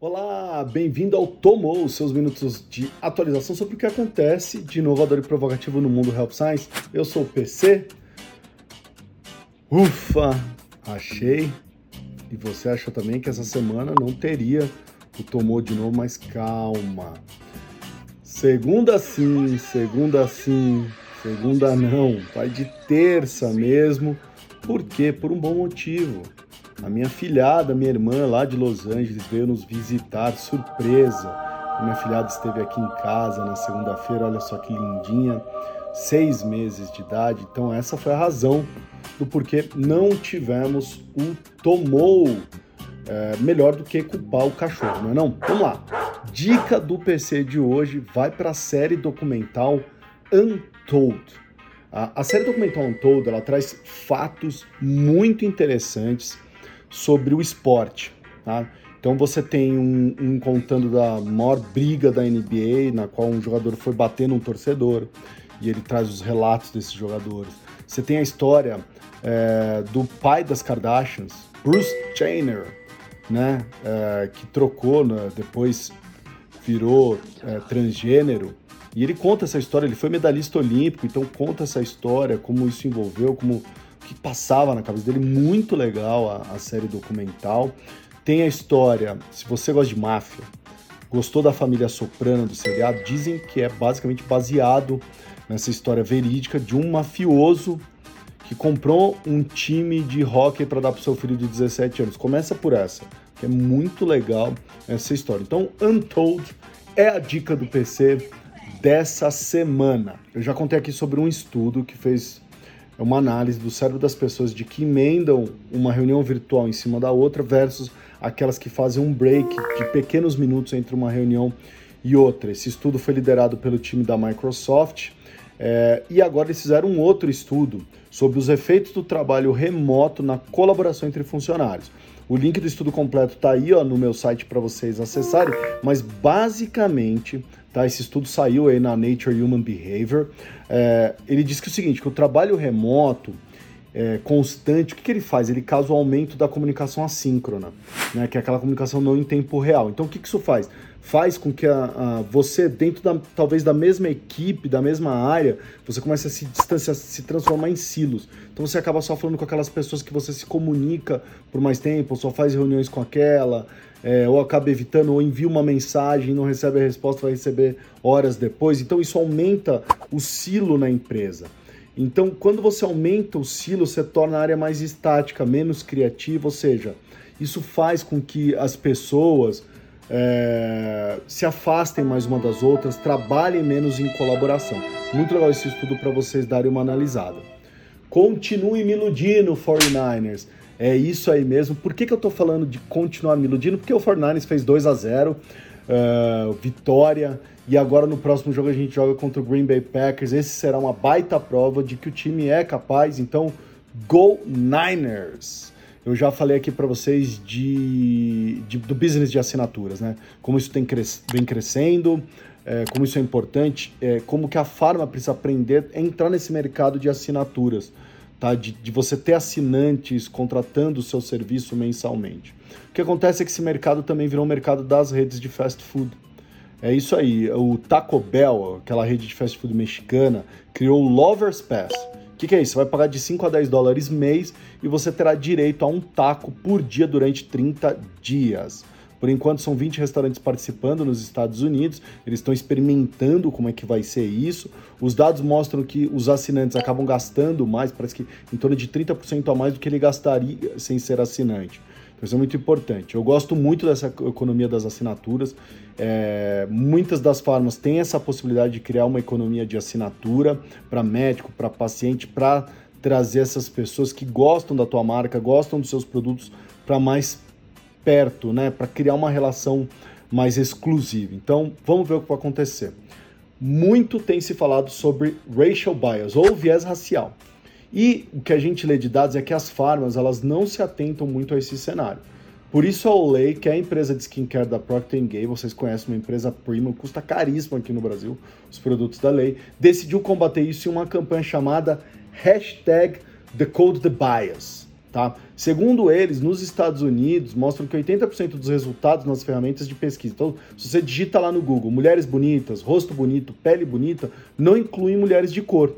Olá, bem-vindo ao Tomou, seus minutos de atualização sobre o que acontece de inovador e provocativo no mundo Help Science. Eu sou o PC. Ufa, achei. E você achou também que essa semana não teria o Tomou de novo, mas calma. Segunda sim, segunda sim, segunda não. Vai de terça mesmo. Por quê? Por um bom motivo. A minha filhada, minha irmã lá de Los Angeles, veio nos visitar, surpresa. Minha filhada esteve aqui em casa na segunda-feira, olha só que lindinha, seis meses de idade. Então, essa foi a razão do porquê não tivemos o tomou é, melhor do que culpar o cachorro, não é não? Vamos lá. Dica do PC de hoje vai para a série documental Untold. A, a série documental Untold ela traz fatos muito interessantes sobre o esporte. Tá? Então você tem um, um, contando da maior briga da NBA, na qual um jogador foi bater num torcedor, e ele traz os relatos desses jogadores. Você tem a história é, do pai das Kardashians, Bruce Jenner, né, é, que trocou, né, depois virou é, transgênero, e ele conta essa história. Ele foi medalhista olímpico, então conta essa história, como isso envolveu, como que passava na cabeça dele. Muito legal a, a série documental. Tem a história, se você gosta de máfia, gostou da família Soprano do seriado, dizem que é basicamente baseado nessa história verídica de um mafioso que comprou um time de hockey para dar para seu filho de 17 anos. Começa por essa, que é muito legal essa história. Então, Untold é a dica do PC dessa semana. Eu já contei aqui sobre um estudo que fez é uma análise do cérebro das pessoas de que emendam uma reunião virtual em cima da outra versus aquelas que fazem um break de pequenos minutos entre uma reunião e outra. Esse estudo foi liderado pelo time da Microsoft é, e agora eles fizeram um outro estudo sobre os efeitos do trabalho remoto na colaboração entre funcionários. O link do estudo completo está aí ó, no meu site para vocês acessarem, mas basicamente tá, esse estudo saiu aí na Nature Human Behavior. É, ele diz que é o seguinte, que o trabalho remoto é, constante, o que, que ele faz? Ele causa o aumento da comunicação assíncrona, né, que é aquela comunicação não em tempo real. Então o que, que isso faz? Faz com que a, a, você, dentro da, talvez da mesma equipe, da mesma área, você comece a se distanciar, se transformar em silos. Então você acaba só falando com aquelas pessoas que você se comunica por mais tempo, só faz reuniões com aquela, é, ou acaba evitando, ou envia uma mensagem e não recebe a resposta, vai receber horas depois. Então isso aumenta o silo na empresa. Então, quando você aumenta o silo, você torna a área mais estática, menos criativa, ou seja, isso faz com que as pessoas é, se afastem mais uma das outras, trabalhem menos em colaboração. Muito legal esse estudo para vocês darem uma analisada. Continue me iludindo, 49ers. É isso aí mesmo. Por que, que eu estou falando de continuar me iludindo? Porque o 49ers fez 2 a 0 uh, é, vitória, e agora no próximo jogo a gente joga contra o Green Bay Packers. Esse será uma baita prova de que o time é capaz. Então, Go Niners! Eu já falei aqui para vocês de, de, do business de assinaturas, né? Como isso tem cres, vem crescendo, é, como isso é importante, é, como que a Farma precisa aprender a entrar nesse mercado de assinaturas, tá? De, de você ter assinantes contratando o seu serviço mensalmente. O que acontece é que esse mercado também virou um mercado das redes de fast food. É isso aí. O Taco Bell, aquela rede de fast food mexicana, criou o Lovers Pass que, que é isso? Você vai pagar de 5 a 10 dólares mês e você terá direito a um taco por dia durante 30 dias. Por enquanto são 20 restaurantes participando nos Estados Unidos, eles estão experimentando como é que vai ser isso. Os dados mostram que os assinantes acabam gastando mais, parece que em torno de 30% a mais do que ele gastaria sem ser assinante. Isso é muito importante. Eu gosto muito dessa economia das assinaturas. É, muitas das farmas têm essa possibilidade de criar uma economia de assinatura para médico, para paciente, para trazer essas pessoas que gostam da tua marca, gostam dos seus produtos para mais perto, né? Para criar uma relação mais exclusiva. Então, vamos ver o que vai acontecer. Muito tem se falado sobre racial bias ou viés racial. E o que a gente lê de dados é que as farmas elas não se atentam muito a esse cenário. Por isso a Olay, que é a empresa de skincare da Procter Gamble, vocês conhecem uma empresa premium, custa caríssimo aqui no Brasil, os produtos da Lei, decidiu combater isso em uma campanha chamada hashtag Decode the Bias. Tá? Segundo eles, nos Estados Unidos, mostram que 80% dos resultados nas ferramentas de pesquisa. Então, se você digita lá no Google mulheres bonitas, rosto bonito, pele bonita, não incluem mulheres de cor.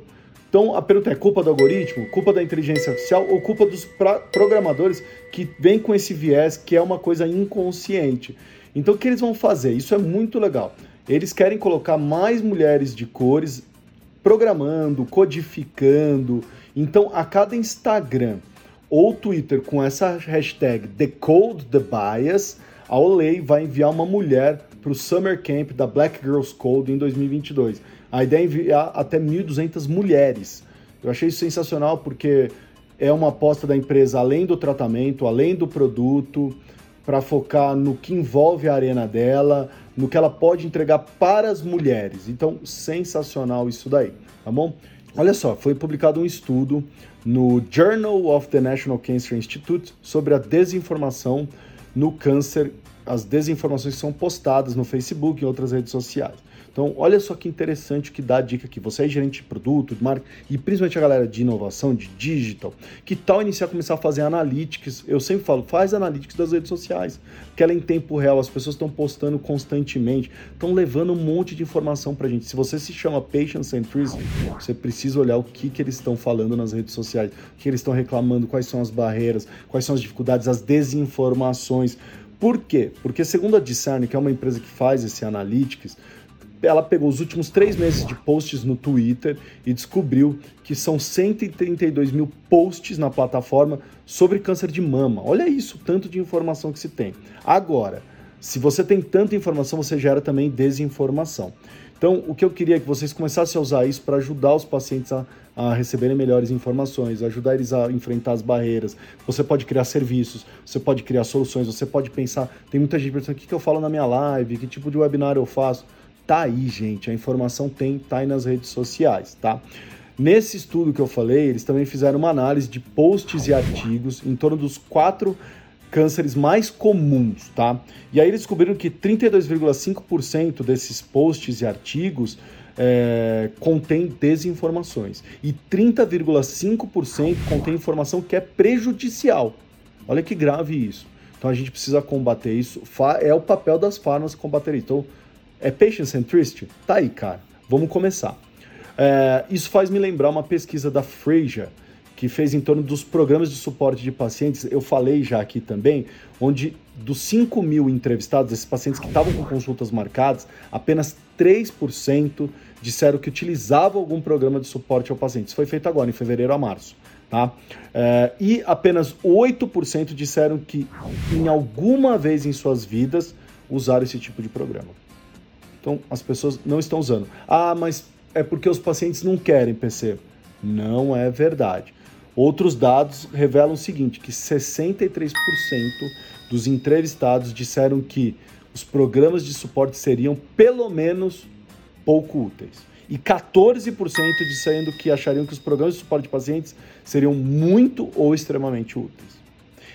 Então, a pergunta é: culpa do algoritmo, culpa da inteligência artificial ou culpa dos programadores que vêm com esse viés que é uma coisa inconsciente? Então, o que eles vão fazer? Isso é muito legal. Eles querem colocar mais mulheres de cores programando, codificando. Então, a cada Instagram ou Twitter com essa hashtag Decode the Bias, a Olay vai enviar uma mulher para o Summer Camp da Black Girls Code em 2022. A ideia é enviar até 1.200 mulheres. Eu achei isso sensacional porque é uma aposta da empresa além do tratamento, além do produto, para focar no que envolve a arena dela, no que ela pode entregar para as mulheres. Então, sensacional isso daí, tá bom? Olha só, foi publicado um estudo no Journal of the National Cancer Institute sobre a desinformação no câncer, as desinformações que são postadas no Facebook e outras redes sociais. Então, olha só que interessante que dá a dica aqui. Você é gerente de produto, de marca, e principalmente a galera de inovação, de digital, que tal iniciar a começar a fazer analytics? Eu sempre falo, faz analytics das redes sociais, porque ela é em tempo real, as pessoas estão postando constantemente, estão levando um monte de informação pra gente. Se você se chama Patient Centricity, você precisa olhar o que, que eles estão falando nas redes sociais, o que eles estão reclamando, quais são as barreiras, quais são as dificuldades, as desinformações. Por quê? Porque segundo a Discern, que é uma empresa que faz esse analytics, ela pegou os últimos três meses de posts no Twitter e descobriu que são 132 mil posts na plataforma sobre câncer de mama. Olha isso, tanto de informação que se tem. Agora, se você tem tanta informação, você gera também desinformação. Então, o que eu queria é que vocês começassem a usar isso para ajudar os pacientes a, a, receberem melhores informações, ajudar eles a enfrentar as barreiras. Você pode criar serviços, você pode criar soluções, você pode pensar. Tem muita gente pensando: o que, que eu falo na minha live, que tipo de webinar eu faço. Tá aí, gente, a informação tem, tá aí nas redes sociais, tá? Nesse estudo que eu falei, eles também fizeram uma análise de posts e artigos em torno dos quatro cânceres mais comuns, tá? E aí eles descobriram que 32,5% desses posts e artigos é, contém desinformações e 30,5% contém informação que é prejudicial. Olha que grave isso. Então a gente precisa combater isso. É o papel das farmas combater isso. Então, é patient centricity? Tá aí, cara. Vamos começar. É, isso faz me lembrar uma pesquisa da Fraser, que fez em torno dos programas de suporte de pacientes. Eu falei já aqui também, onde dos 5 mil entrevistados, esses pacientes que estavam com consultas marcadas, apenas 3% disseram que utilizavam algum programa de suporte ao paciente. Isso foi feito agora, em fevereiro a março. Tá? É, e apenas 8% disseram que em alguma vez em suas vidas usaram esse tipo de programa. Então as pessoas não estão usando. Ah, mas é porque os pacientes não querem PC. Não é verdade. Outros dados revelam o seguinte, que 63% dos entrevistados disseram que os programas de suporte seriam pelo menos pouco úteis. E 14% dizendo que achariam que os programas de suporte de pacientes seriam muito ou extremamente úteis.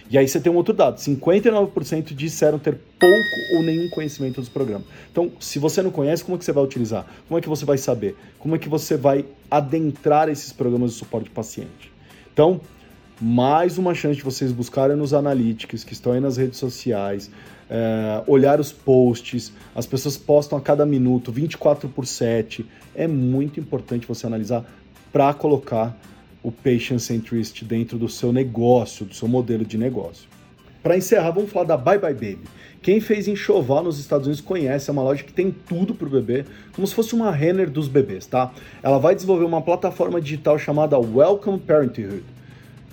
E aí você tem um outro dado: 59% disseram ter pouco ou nenhum conhecimento dos programas. Então, se você não conhece, como é que você vai utilizar? Como é que você vai saber? Como é que você vai adentrar esses programas de suporte paciente? Então, mais uma chance de vocês buscarem nos analytics que estão aí nas redes sociais, é, olhar os posts, as pessoas postam a cada minuto, 24 por 7. É muito importante você analisar para colocar o patient centricity dentro do seu negócio, do seu modelo de negócio. Para encerrar, vamos falar da Bye Bye Baby. Quem fez enxoval nos Estados Unidos conhece, é uma loja que tem tudo para o bebê, como se fosse uma Renner dos bebês, tá? Ela vai desenvolver uma plataforma digital chamada Welcome Parenthood,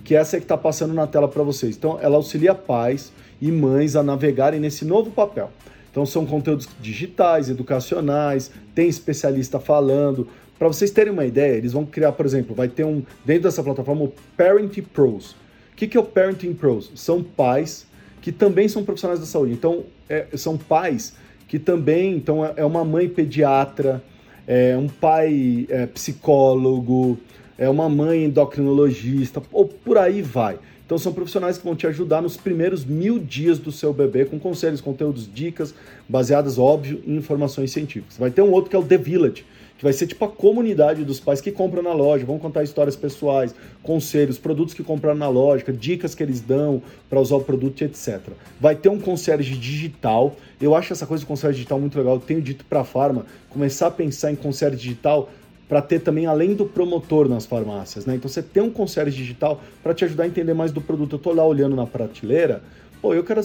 que essa é que está passando na tela para vocês. Então, ela auxilia pais e mães a navegarem nesse novo papel. Então, são conteúdos digitais, educacionais, tem especialista falando, para vocês terem uma ideia, eles vão criar, por exemplo, vai ter um dentro dessa plataforma o Parenting Pros. Que, que é o Parenting Pros? São pais que também são profissionais da saúde. Então, é, são pais que também, então é, é uma mãe pediatra, é um pai é, psicólogo, é uma mãe endocrinologista, ou por aí vai. Então são profissionais que vão te ajudar nos primeiros mil dias do seu bebê com conselhos, conteúdos, dicas, baseadas, óbvio, em informações científicas. Vai ter um outro que é o The Village, que vai ser tipo a comunidade dos pais que compram na loja, vão contar histórias pessoais, conselhos, produtos que compraram na loja, dicas que eles dão para usar o produto, etc. Vai ter um concierge digital. Eu acho essa coisa de concierge digital muito legal. Eu tenho dito para a farma começar a pensar em concierge digital para ter também além do promotor nas farmácias, né? Então você tem um concierge digital para te ajudar a entender mais do produto. Eu tô lá olhando na prateleira, pô, eu quero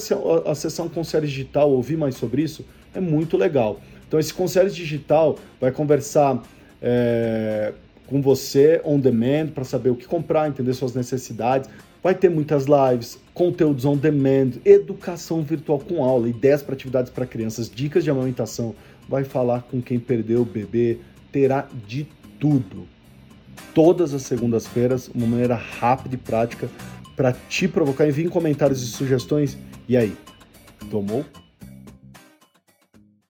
acessar um concierge digital, ouvir mais sobre isso, é muito legal. Então, esse concierge digital vai conversar é, com você on demand para saber o que comprar, entender suas necessidades. Vai ter muitas lives, conteúdos on demand, educação virtual com aula, ideias para atividades para crianças, dicas de amamentação. Vai falar com quem perdeu o bebê, terá de tudo. Todas as segundas-feiras, uma maneira rápida e prática para te provocar. Envie comentários e sugestões. E aí, tomou?